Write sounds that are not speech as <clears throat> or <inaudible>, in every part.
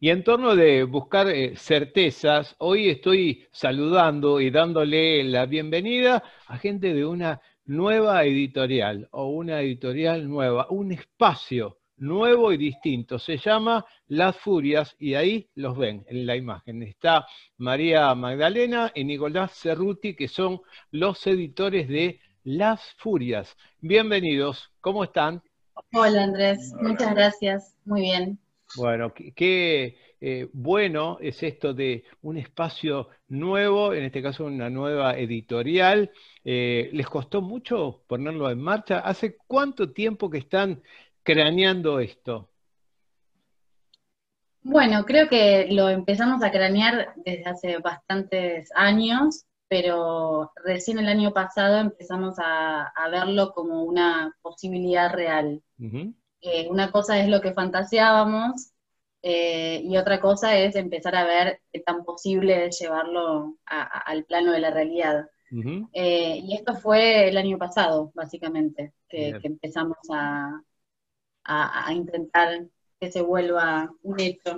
Y en torno de buscar eh, certezas, hoy estoy saludando y dándole la bienvenida a gente de una nueva editorial o una editorial nueva, un espacio nuevo y distinto. Se llama Las Furias y ahí los ven en la imagen. Está María Magdalena y Nicolás Cerruti, que son los editores de Las Furias. Bienvenidos, ¿cómo están? Hola Andrés, muchas gracias, muy bien. Bueno, qué eh, bueno es esto de un espacio nuevo, en este caso una nueva editorial. Eh, ¿Les costó mucho ponerlo en marcha? ¿Hace cuánto tiempo que están craneando esto? Bueno, creo que lo empezamos a cranear desde hace bastantes años, pero recién el año pasado empezamos a, verlo como una posibilidad real. Eh, una cosa es lo que fantaseábamos eh, y otra cosa es empezar a ver qué tan posible es llevarlo al plano de la realidad. Eh, y esto fue el año pasado, básicamente, que, empezamos a, intentar que se vuelva un hecho.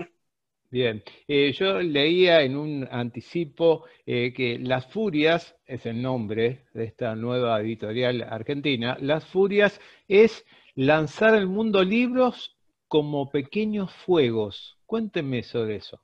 Bien, yo leía en un anticipo que Las Furias, es el nombre de esta nueva editorial argentina, Las Furias es lanzar al mundo libros como pequeños fuegos. Cuéntenme sobre eso.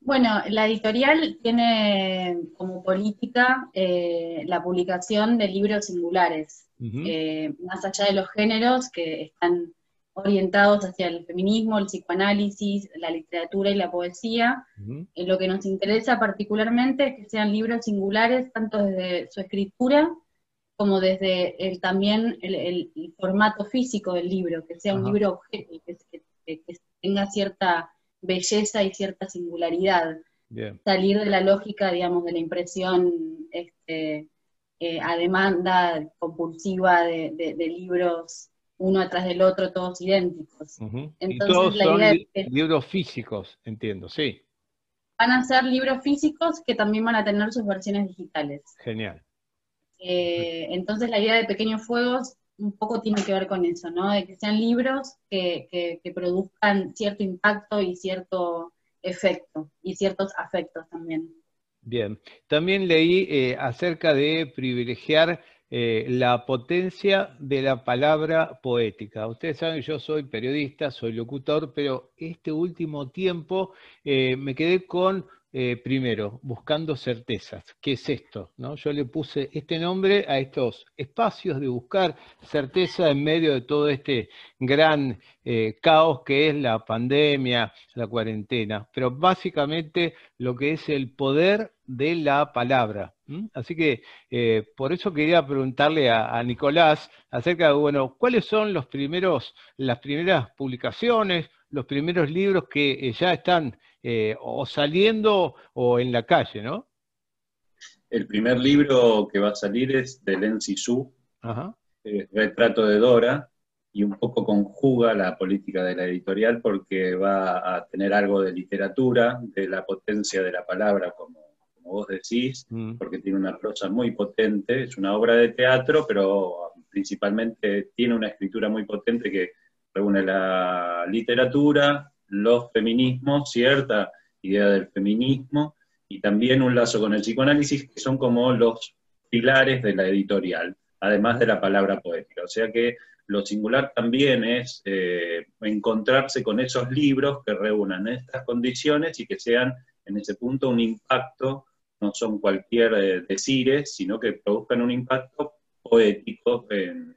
Bueno, la editorial tiene como política eh, la publicación de libros singulares, eh, más allá de los géneros que están orientados hacia el feminismo, el psicoanálisis, la literatura y la poesía. Eh, lo que nos interesa particularmente es que sean libros singulares, tanto desde su escritura como desde el, también el, formato físico del libro, que sea un libro objeto, que, tenga cierta belleza y cierta singularidad. Salir de la lógica, digamos, de la impresión este, eh, a demanda compulsiva de, libros uno atrás del otro, todos idénticos. Entonces, la idea es libros físicos, entiendo, sí. Van a ser libros físicos que también van a tener sus versiones digitales. Genial. Eh, entonces la idea de pequeños fuegos un poco tiene que ver con eso, ¿no? De que sean libros que, produzcan cierto impacto y cierto efecto, y ciertos afectos también. Bien, también leí eh, acerca de privilegiar eh, la potencia de la palabra poética. Ustedes saben, yo soy periodista, soy locutor, pero este último tiempo me quedé con eh, primero, buscando certezas. ¿Qué es esto? ¿No? Yo le puse este nombre a estos espacios de buscar certeza en medio de todo este gran eh, caos que es la pandemia, la cuarentena, pero básicamente lo que es el poder de la palabra. Así que eh, por eso quería preguntarle a, Nicolás acerca de, bueno, ¿cuáles son los primeros, las primeras publicaciones, los primeros libros que ya están eh, o saliendo o en la calle, ¿no? El primer libro que va a salir es de Len Sisu, eh, Retrato de Dora, y un poco conjuga la política de la editorial porque va a tener algo de literatura, de la potencia de la palabra, como, vos decís, mm. porque tiene una prosa muy potente, es una obra de teatro, pero principalmente tiene una escritura muy potente que reúne la literatura, los feminismos, cierta idea del feminismo, y también un lazo con el psicoanálisis, que son como los pilares de la editorial, además de la palabra poética. O sea que lo singular también es eh, encontrarse con esos libros que reúnan estas condiciones y que sean en ese punto un impacto, no son cualquier eh, sino que produzcan un impacto poético en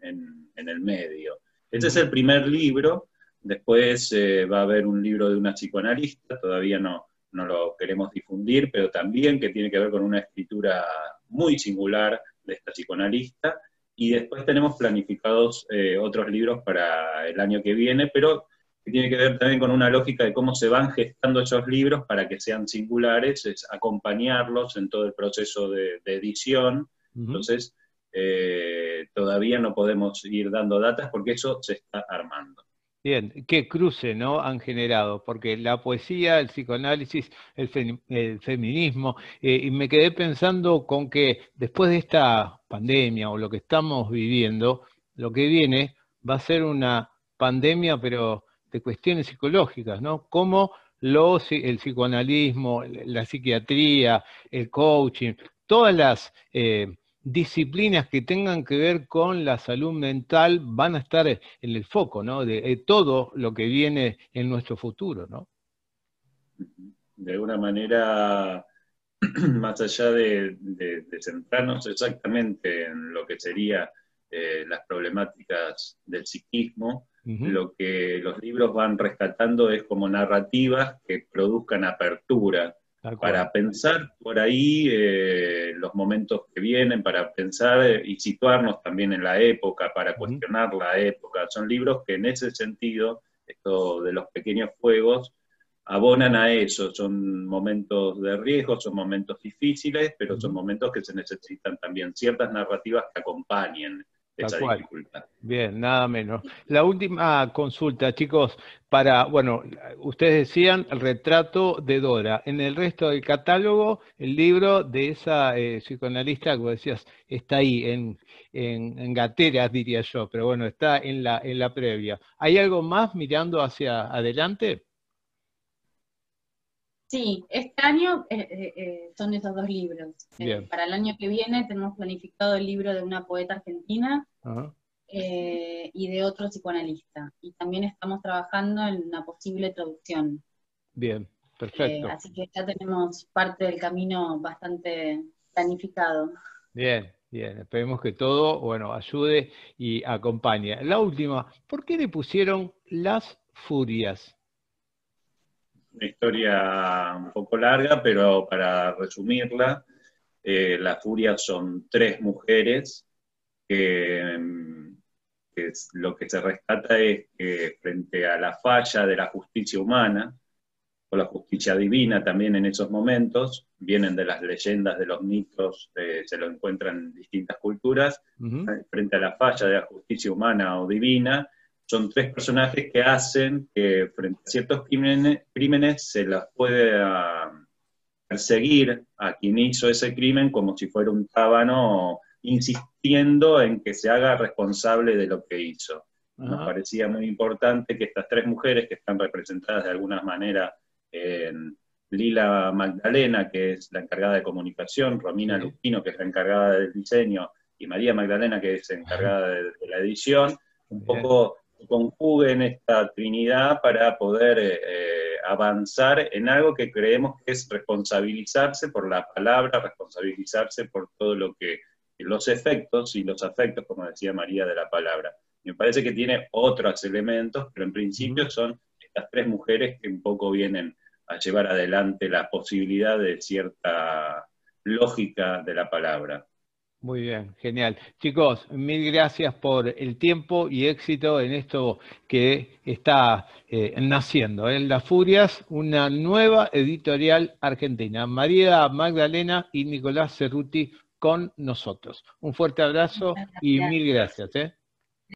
el medio. Este es el primer libro Después eh, va a haber un libro de una psicoanalista, todavía no, no lo queremos difundir, pero también que tiene que ver con una escritura muy singular de esta psicoanalista. Y después tenemos planificados eh, otros libros para el año que viene, pero que tiene que ver también con una lógica de cómo se van gestando esos libros para que sean singulares, es acompañarlos en todo el proceso de, edición. Entonces, eh, todavía no podemos ir dando datas porque eso se está armando. Bien, qué cruce ¿no? han generado, porque la poesía, el psicoanálisis, el, feminismo, eh, y me quedé pensando con que después de esta pandemia o lo que estamos viviendo, lo que viene va a ser una pandemia, pero de cuestiones psicológicas, ¿no? Cómo los, el psicoanalismo, la psiquiatría, el coaching, todas las eh, disciplinas que tengan que ver con la salud mental van a estar en el foco, ¿no? De, todo lo que viene en nuestro futuro, ¿no? De alguna manera, <clears throat> más allá de, centrarnos exactamente en lo que serían eh, las problemáticas del psiquismo, lo que los libros van rescatando es como narrativas que produzcan apertura para pensar por ahí eh, los momentos que vienen, para pensar eh, y situarnos también en la época, para cuestionar la época. Son libros que en ese sentido, esto de los pequeños fuegos, abonan a eso. Son momentos de riesgo, son momentos difíciles, pero son momentos que se necesitan también ciertas narrativas que acompañen Bien, nada menos. La última consulta, chicos, para, bueno, ustedes decían el retrato de Dora. En el resto del catálogo, el libro de esa eh, psicoanalista, como decías, está ahí, en, en, gateras, diría yo, pero bueno, está en la, en la previa. ¿Hay algo más mirando hacia adelante? Sí, este año eh, eh, eh, son esos dos libros. para el año que viene tenemos planificado el libro de una poeta argentina y de otro psicoanalista. Y también estamos trabajando en una posible traducción. Bien, perfecto. así que ya tenemos parte del camino bastante planificado. Bien, bien. Esperemos que todo, bueno, ayude y acompañe. La última, ¿por qué le pusieron las furias? Una historia un poco larga, pero para resumirla, eh, las furias son tres mujeres que, lo que se rescata es que frente a la falla de la justicia humana, o la justicia divina también en esos momentos, vienen de las leyendas, de los mitos, eh, se lo encuentran en distintas culturas, frente a la falla de la justicia humana o divina, son tres personajes que hacen que frente a ciertos crímenes, se las puede ah, perseguir a quien hizo ese crimen como si fuera un tábano, insistiendo en que se haga responsable de lo que hizo. Nos parecía muy importante que estas tres mujeres que están representadas de alguna manera en Lila Magdalena, que es la encargada de comunicación, Romina Lupino, que es la encargada del diseño, y María Magdalena, que es encargada de, de la edición, un poco conjuguen esta Trinidad para poder eh, eh, avanzar en algo que creemos que es responsabilizarse por la palabra, responsabilizarse por todo lo que, los efectos y los afectos, como decía María, de la palabra. Me parece que tiene otros elementos, pero en principio son estas tres mujeres que un poco vienen a llevar adelante la posibilidad de cierta lógica de la palabra. Muy bien, genial. Chicos, mil gracias por el tiempo y éxito en esto que está eh, naciendo. En ¿eh? Las Furias, una nueva editorial argentina. María Magdalena y Nicolás Cerruti con nosotros. Un fuerte abrazo y mil gracias. ¿eh?